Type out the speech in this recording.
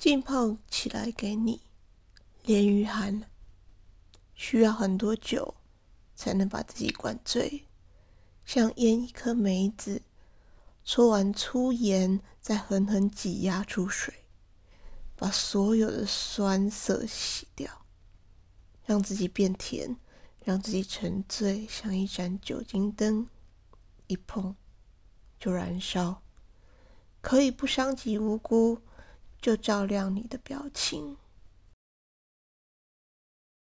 浸泡起来给你，连雨涵需要很多酒才能把自己灌醉，像腌一颗梅子，搓完粗盐，再狠狠挤压出水，把所有的酸涩洗掉，让自己变甜，让自己沉醉，像一盏酒精灯，一碰就燃烧。可以不伤及无辜，就照亮你的表情。